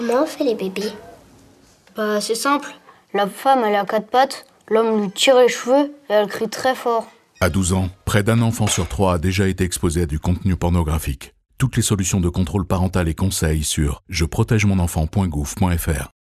Comment on fait les bébés? Bah, c'est simple. La femme, elle a quatre pattes, l'homme lui tire les cheveux et elle crie très fort. À 12 ans, près d'un enfant sur trois a déjà été exposé à du contenu pornographique. Toutes les solutions de contrôle parental et conseils sur je protège mon enfant.gouv.fr.